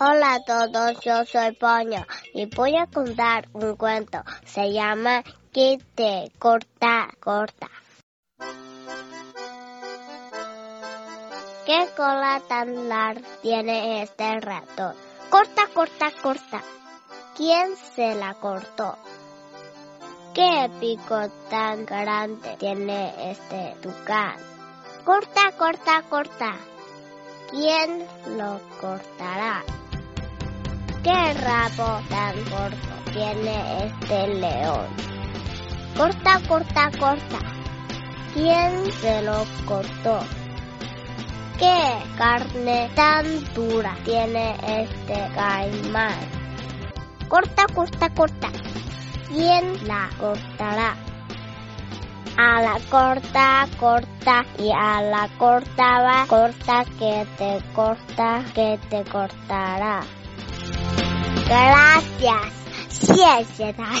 Hola a todos, yo soy Poño y voy a contar un cuento. Se llama Que te corta, corta. ¿Qué cola tan larga tiene este ratón? Corta, corta, corta. ¿Quién se la cortó? ¿Qué pico tan grande tiene este tucán? Corta, corta, corta. ¿Quién lo cortará? ¿Qué rabo tan corto tiene este león? Corta, corta, corta. ¿Quién se lo cortó? ¿Qué carne tan dura tiene este caimán? Corta, corta, corta. ¿Quién la cortará? A la corta, corta y a la corta va, corta que te corta, que te cortará. 格拉斯，谢谢大家。